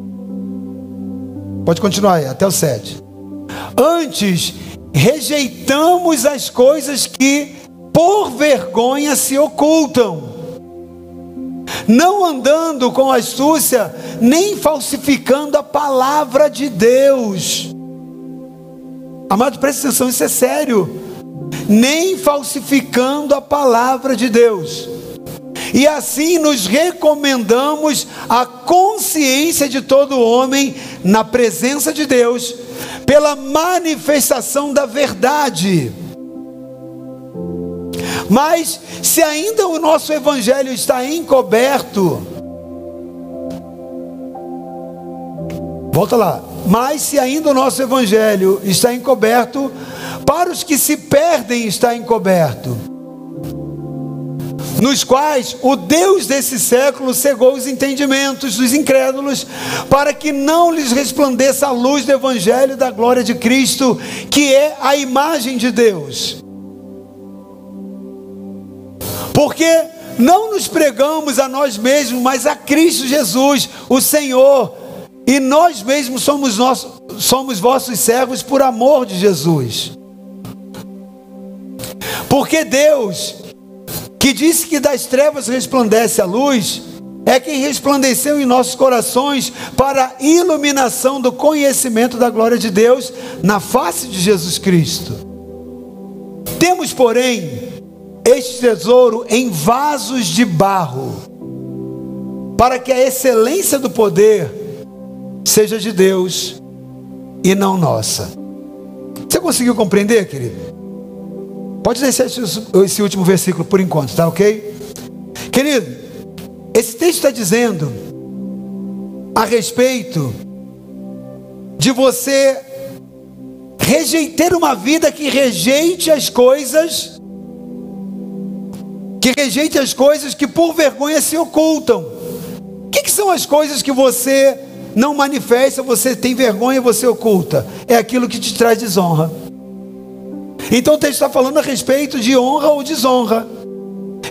Pode continuar aí, até o 7. Antes, rejeitamos as coisas que por vergonha se ocultam, não andando com astúcia, nem falsificando a palavra de Deus. Amado, presta atenção, isso é sério. Nem falsificando a palavra de Deus. E assim nos recomendamos a consciência de todo homem na presença de Deus, pela manifestação da verdade. Mas se ainda o nosso evangelho está encoberto, volta lá. Mas se ainda o nosso evangelho está encoberto, para os que se perdem está encoberto nos quais o Deus desse século cegou os entendimentos dos incrédulos, para que não lhes resplandeça a luz do Evangelho da glória de Cristo, que é a imagem de Deus. Porque não nos pregamos a nós mesmos, mas a Cristo Jesus, o Senhor, e nós mesmos somos, nossos, somos vossos servos por amor de Jesus. Porque Deus que disse que das trevas resplandece a luz, é quem resplandeceu em nossos corações para a iluminação do conhecimento da glória de Deus na face de Jesus Cristo. Temos, porém, este tesouro em vasos de barro, para que a excelência do poder seja de Deus e não nossa. Você conseguiu compreender, querido? Pode deixar esse último versículo por enquanto, tá ok? Querido, esse texto está dizendo a respeito de você rejeitar uma vida que rejeite as coisas, que rejeite as coisas que por vergonha se ocultam. O que, que são as coisas que você não manifesta, você tem vergonha você oculta? É aquilo que te traz desonra. Então o texto está falando a respeito de honra ou desonra.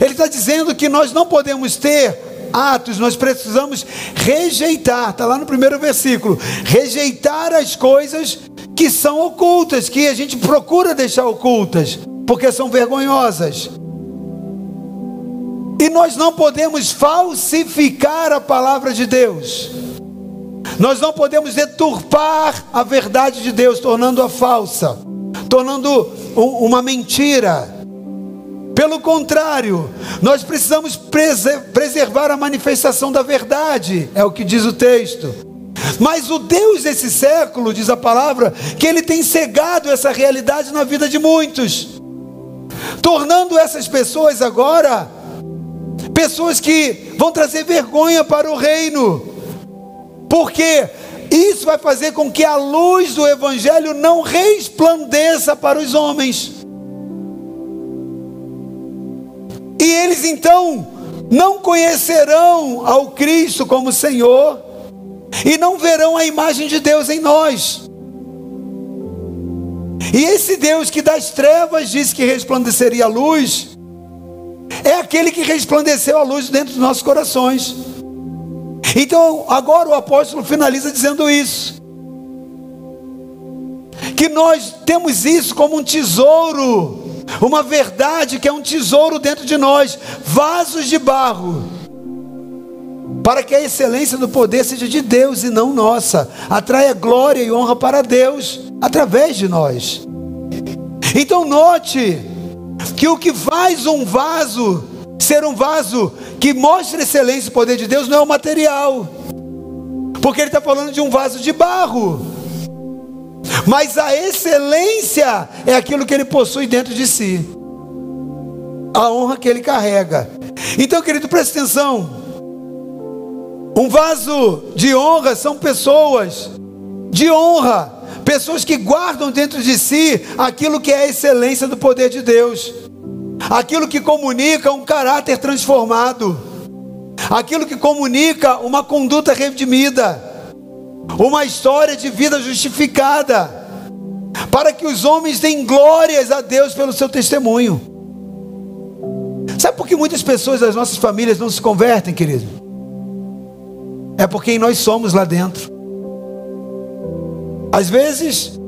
Ele está dizendo que nós não podemos ter atos, nós precisamos rejeitar, está lá no primeiro versículo, rejeitar as coisas que são ocultas, que a gente procura deixar ocultas, porque são vergonhosas. E nós não podemos falsificar a palavra de Deus. Nós não podemos deturpar a verdade de Deus, tornando-a falsa tornando uma mentira. Pelo contrário, nós precisamos preservar a manifestação da verdade, é o que diz o texto. Mas o Deus desse século, diz a palavra, que ele tem cegado essa realidade na vida de muitos, tornando essas pessoas agora pessoas que vão trazer vergonha para o reino, porque isso vai fazer com que a luz do Evangelho não resplandeça para os homens. E eles então não conhecerão ao Cristo como Senhor e não verão a imagem de Deus em nós. E esse Deus que das trevas disse que resplandeceria a luz, é aquele que resplandeceu a luz dentro dos nossos corações. Então, agora o apóstolo finaliza dizendo isso. Que nós temos isso como um tesouro, uma verdade que é um tesouro dentro de nós, vasos de barro, para que a excelência do poder seja de Deus e não nossa, atraia glória e honra para Deus através de nós. Então, note que o que faz um vaso ser um vaso que mostra excelência e poder de Deus não é o material, porque ele está falando de um vaso de barro. Mas a excelência é aquilo que ele possui dentro de si, a honra que ele carrega. Então, querido, preste atenção. Um vaso de honra são pessoas de honra, pessoas que guardam dentro de si aquilo que é a excelência do poder de Deus aquilo que comunica um caráter transformado, aquilo que comunica uma conduta redimida, uma história de vida justificada, para que os homens deem glórias a Deus pelo seu testemunho. Sabe por que muitas pessoas das nossas famílias não se convertem, querido? É porque nós somos lá dentro. Às vezes,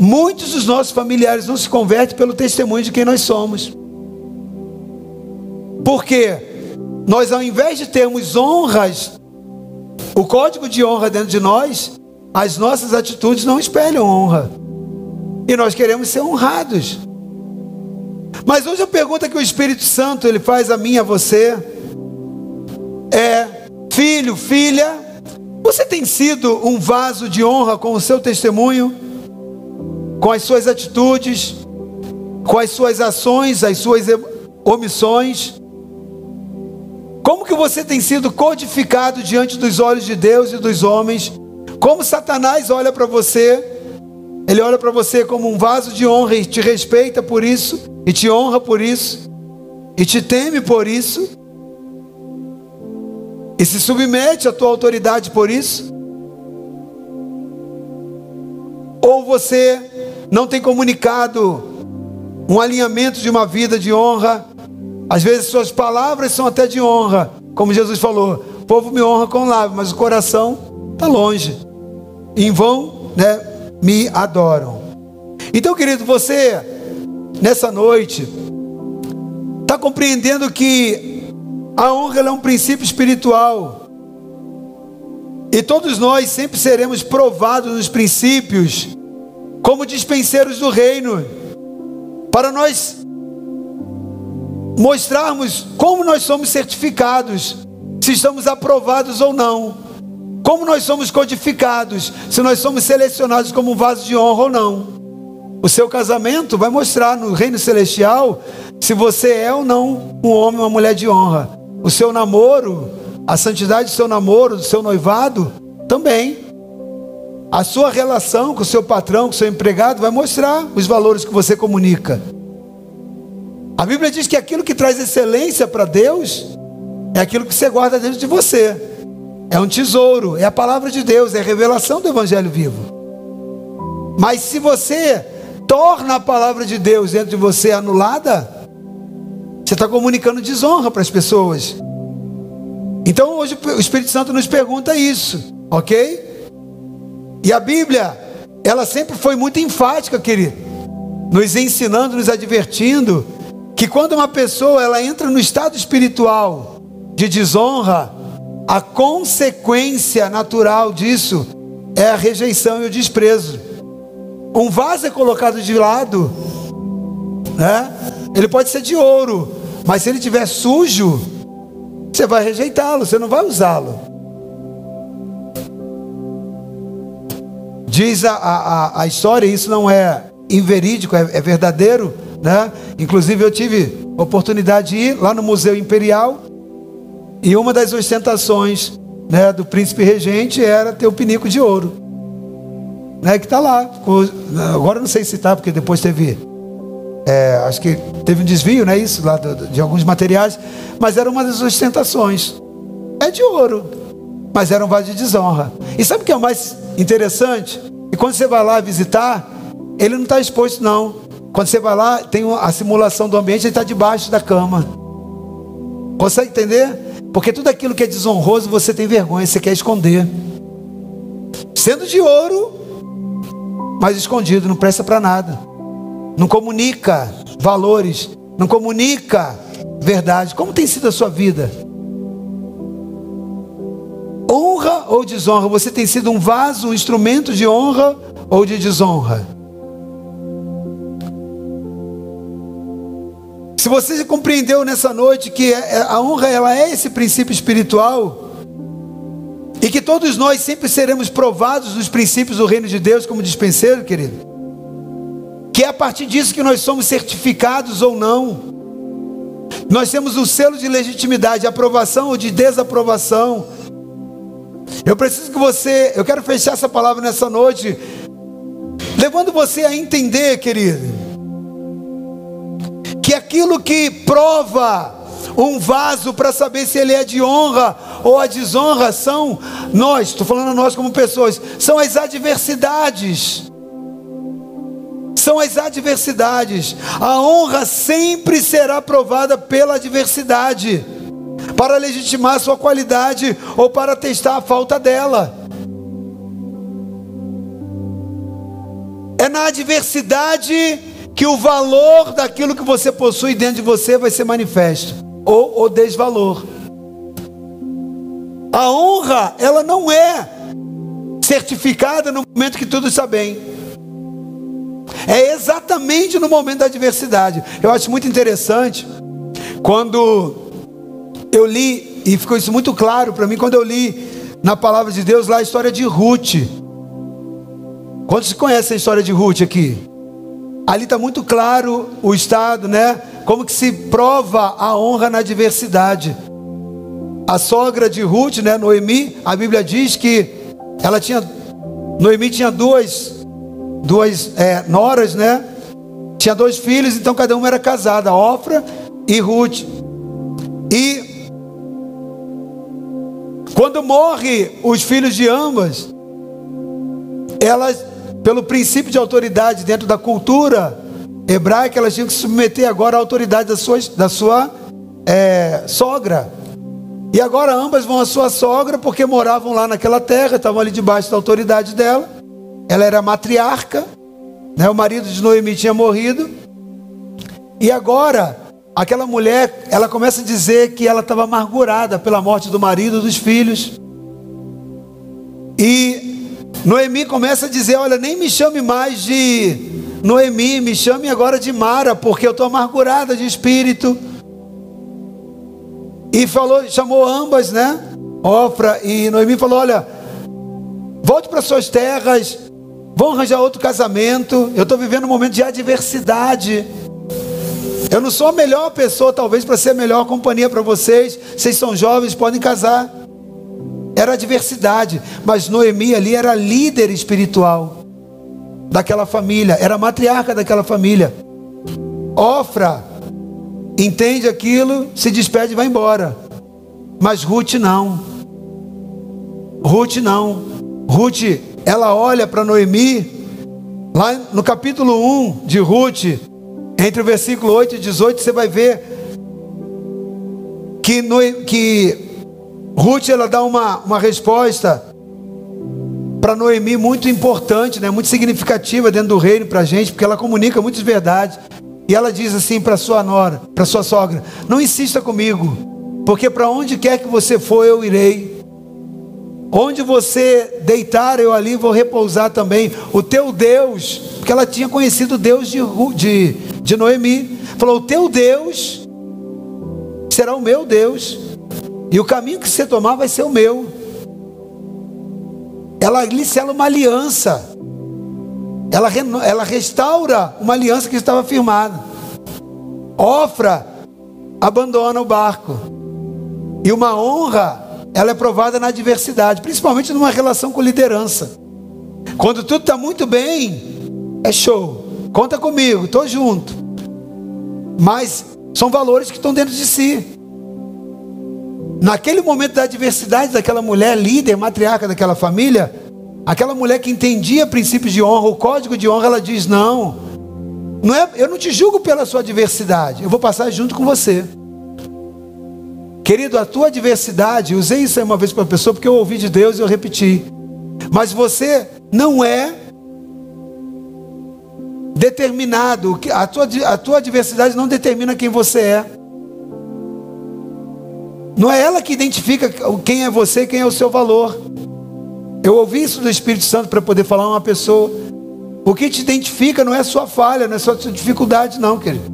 muitos dos nossos familiares não se convertem pelo testemunho de quem nós somos. Porque nós, ao invés de termos honras, o código de honra dentro de nós, as nossas atitudes não espelham honra. E nós queremos ser honrados. Mas hoje a pergunta que o Espírito Santo ele faz a mim e a você é: filho, filha, você tem sido um vaso de honra com o seu testemunho, com as suas atitudes, com as suas ações, as suas omissões? Como que você tem sido codificado diante dos olhos de Deus e dos homens? Como Satanás olha para você? Ele olha para você como um vaso de honra e te respeita por isso, e te honra por isso, e te teme por isso, e se submete à tua autoridade por isso? Ou você não tem comunicado um alinhamento de uma vida de honra às vezes suas palavras são até de honra, como Jesus falou: o povo me honra com lábios, mas o coração está longe. Em vão, né, me adoram. Então, querido, você nessa noite está compreendendo que a honra é um princípio espiritual. E todos nós sempre seremos provados nos princípios como dispenseiros do reino. Para nós mostrarmos como nós somos certificados, se estamos aprovados ou não, como nós somos codificados, se nós somos selecionados como um vaso de honra ou não. O seu casamento vai mostrar no reino celestial se você é ou não um homem ou uma mulher de honra. O seu namoro, a santidade do seu namoro, do seu noivado, também. A sua relação com o seu patrão, com o seu empregado, vai mostrar os valores que você comunica. A Bíblia diz que aquilo que traz excelência para Deus é aquilo que você guarda dentro de você. É um tesouro, é a palavra de Deus, é a revelação do Evangelho vivo. Mas se você torna a palavra de Deus dentro de você anulada, você está comunicando desonra para as pessoas. Então hoje o Espírito Santo nos pergunta isso, ok? E a Bíblia, ela sempre foi muito enfática, querido, nos ensinando, nos advertindo que quando uma pessoa ela entra no estado espiritual de desonra, a consequência natural disso é a rejeição e o desprezo. Um vaso é colocado de lado, né? Ele pode ser de ouro, mas se ele estiver sujo, você vai rejeitá-lo, você não vai usá-lo. Diz a, a, a história, isso não é inverídico, é, é verdadeiro né? Inclusive eu tive oportunidade de ir lá no Museu Imperial e uma das ostentações né, do príncipe regente era ter o pinico de ouro, né, que está lá. Agora não sei se está, porque depois teve, é, acho que teve um desvio, né, isso lá de, de alguns materiais, mas era uma das ostentações. É de ouro, mas era um vaso de desonra. E sabe o que é o mais interessante? E quando você vai lá visitar, ele não está exposto não. Quando você vai lá, tem a simulação do ambiente, ele está debaixo da cama. Consegue entender? Porque tudo aquilo que é desonroso você tem vergonha, você quer esconder. Sendo de ouro, mas escondido, não presta para nada. Não comunica valores, não comunica verdade. Como tem sido a sua vida? Honra ou desonra? Você tem sido um vaso, um instrumento de honra ou de desonra? Se você compreendeu nessa noite que é, é, a honra ela é esse princípio espiritual e que todos nós sempre seremos provados dos princípios do reino de Deus como dispenseiro, querido. Que é a partir disso que nós somos certificados ou não. Nós temos o selo de legitimidade, aprovação ou de desaprovação. Eu preciso que você, eu quero fechar essa palavra nessa noite, levando você a entender, querido, que aqui aquilo que prova um vaso para saber se ele é de honra ou a desonra são nós, estou falando nós como pessoas, são as adversidades. São as adversidades. A honra sempre será provada pela adversidade, para legitimar sua qualidade ou para testar a falta dela. É na adversidade que o valor daquilo que você possui dentro de você vai ser manifesto, ou o desvalor. A honra, ela não é certificada no momento que tudo está bem. É exatamente no momento da adversidade. Eu acho muito interessante quando eu li, e ficou isso muito claro para mim, quando eu li na palavra de Deus lá a história de Ruth. Quantos conhecem a história de Ruth aqui? Ali está muito claro o estado, né? Como que se prova a honra na adversidade. A sogra de Ruth, né, Noemi, a Bíblia diz que ela tinha, Noemi tinha duas, duas é, noras, né? Tinha dois filhos, então cada uma era casada, Ofra e Ruth. E quando morre os filhos de ambas, elas pelo princípio de autoridade dentro da cultura hebraica, elas tinham que se submeter agora à autoridade da sua, da sua é, sogra. E agora ambas vão à sua sogra, porque moravam lá naquela terra, estavam ali debaixo da autoridade dela. Ela era matriarca, né? o marido de Noemi tinha morrido. E agora, aquela mulher, ela começa a dizer que ela estava amargurada pela morte do marido e dos filhos. E Noemi começa a dizer: Olha, nem me chame mais de Noemi, me chame agora de Mara, porque eu estou amargurada de espírito. E falou, chamou ambas, né? Ofra e Noemi falou: Olha, volte para suas terras, vão arranjar outro casamento. Eu estou vivendo um momento de adversidade. Eu não sou a melhor pessoa, talvez, para ser a melhor companhia para vocês. Vocês são jovens, podem casar era adversidade, mas Noemi ali era líder espiritual daquela família, era matriarca daquela família. Ofra, entende aquilo, se despede e vai embora. Mas Ruth não. Ruth não. Ruth, ela olha para Noemi, lá no capítulo 1 de Ruth, entre o versículo 8 e 18, você vai ver que, que Ruth ela dá uma, uma resposta para Noemi muito importante, né? muito significativa dentro do reino para a gente, porque ela comunica muitas verdades. E ela diz assim para sua nora, para sua sogra: Não insista comigo, porque para onde quer que você for, eu irei. Onde você deitar, eu ali vou repousar também. O teu Deus, porque ela tinha conhecido o Deus de, de, de Noemi, falou: O teu Deus será o meu Deus. E o caminho que você tomar vai ser o meu. Ela lhe sela uma aliança. Ela, ela restaura uma aliança que estava firmada. Ofra, abandona o barco. E uma honra, ela é provada na adversidade, principalmente numa relação com liderança. Quando tudo está muito bem, é show. Conta comigo, estou junto. Mas são valores que estão dentro de si. Naquele momento da adversidade daquela mulher líder, matriarca daquela família, aquela mulher que entendia princípios de honra, o código de honra, ela diz: Não, não é, eu não te julgo pela sua adversidade, eu vou passar junto com você. Querido, a tua adversidade, usei isso aí uma vez para a pessoa porque eu ouvi de Deus e eu repeti. Mas você não é determinado, a tua, a tua adversidade não determina quem você é. Não é ela que identifica quem é você, quem é o seu valor. Eu ouvi isso do Espírito Santo para poder falar a uma pessoa. O que te identifica não é sua falha, não é sua dificuldade, não, querido.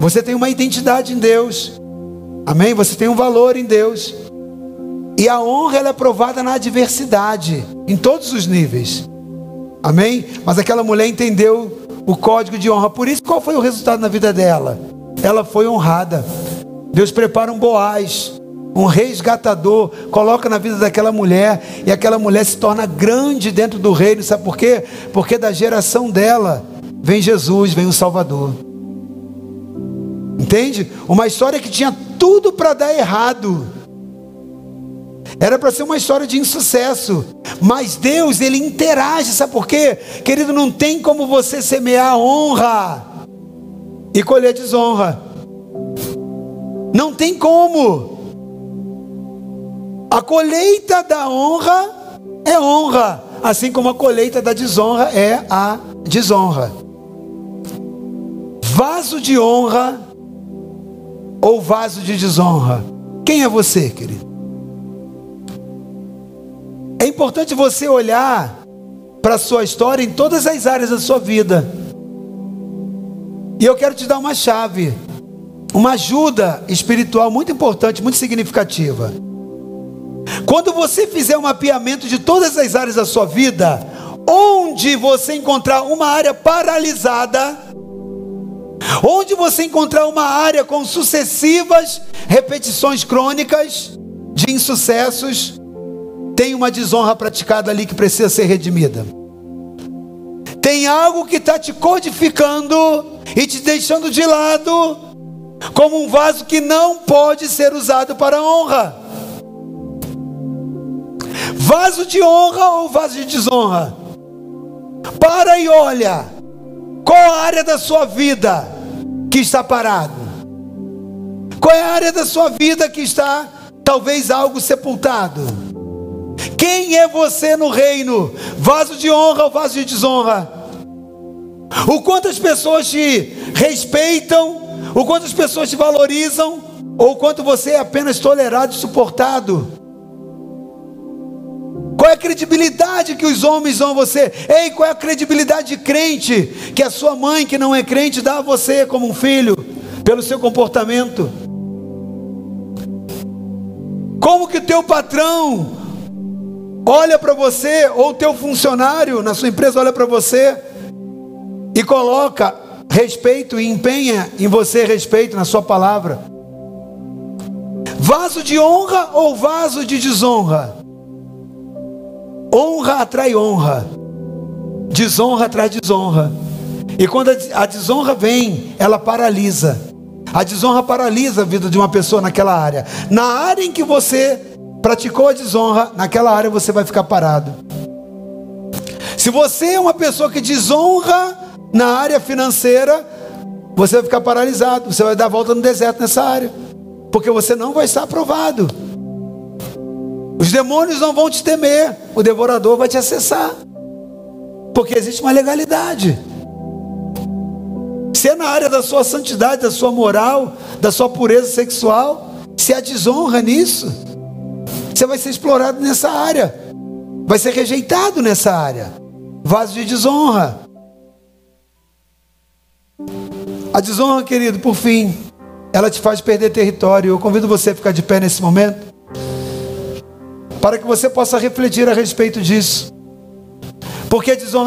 Você tem uma identidade em Deus. Amém? Você tem um valor em Deus. E a honra ela é provada na adversidade, em todos os níveis. Amém? Mas aquela mulher entendeu o código de honra. Por isso, qual foi o resultado na vida dela? Ela foi honrada. Deus prepara um Boaz, um resgatador, coloca na vida daquela mulher, e aquela mulher se torna grande dentro do reino, sabe por quê? Porque da geração dela vem Jesus, vem o Salvador. Entende? Uma história que tinha tudo para dar errado. Era para ser uma história de insucesso. Mas Deus, ele interage, sabe por quê? Querido, não tem como você semear honra e colher desonra. Não tem como. A colheita da honra é honra, assim como a colheita da desonra é a desonra. Vaso de honra ou vaso de desonra? Quem é você, querido? É importante você olhar para a sua história em todas as áreas da sua vida. E eu quero te dar uma chave, uma ajuda espiritual muito importante, muito significativa. Quando você fizer um mapeamento de todas as áreas da sua vida, onde você encontrar uma área paralisada, onde você encontrar uma área com sucessivas repetições crônicas de insucessos, tem uma desonra praticada ali que precisa ser redimida. Tem algo que está te codificando e te deixando de lado, como um vaso que não pode ser usado para honra. Vaso de honra ou vaso de desonra? Para e olha, qual a área da sua vida que está parado? Qual é a área da sua vida que está talvez algo sepultado? Quem é você no reino? Vaso de honra ou vaso de desonra? O quanto as pessoas te respeitam, o quanto as pessoas te valorizam, ou o quanto você é apenas tolerado e suportado? Qual é a credibilidade que os homens dão a você? Ei, qual é a credibilidade de crente que a sua mãe, que não é crente, dá a você como um filho, pelo seu comportamento? Como que o teu patrão olha para você, ou o teu funcionário na sua empresa olha para você e coloca respeito e empenha em você respeito na sua palavra. Vaso de honra ou vaso de desonra? Honra atrai honra, desonra atrai desonra. E quando a desonra vem, ela paralisa. A desonra paralisa a vida de uma pessoa naquela área. Na área em que você praticou a desonra, naquela área você vai ficar parado. Se você é uma pessoa que desonra na área financeira, você vai ficar paralisado, você vai dar volta no deserto nessa área, porque você não vai estar aprovado. Os demônios não vão te temer, o devorador vai te acessar, porque existe uma legalidade. Se é na área da sua santidade, da sua moral, da sua pureza sexual, se há desonra nisso, você vai ser explorado nessa área, vai ser rejeitado nessa área. Vaso de desonra. A desonra, querido, por fim, ela te faz perder território. Eu convido você a ficar de pé nesse momento, para que você possa refletir a respeito disso. Porque a desonra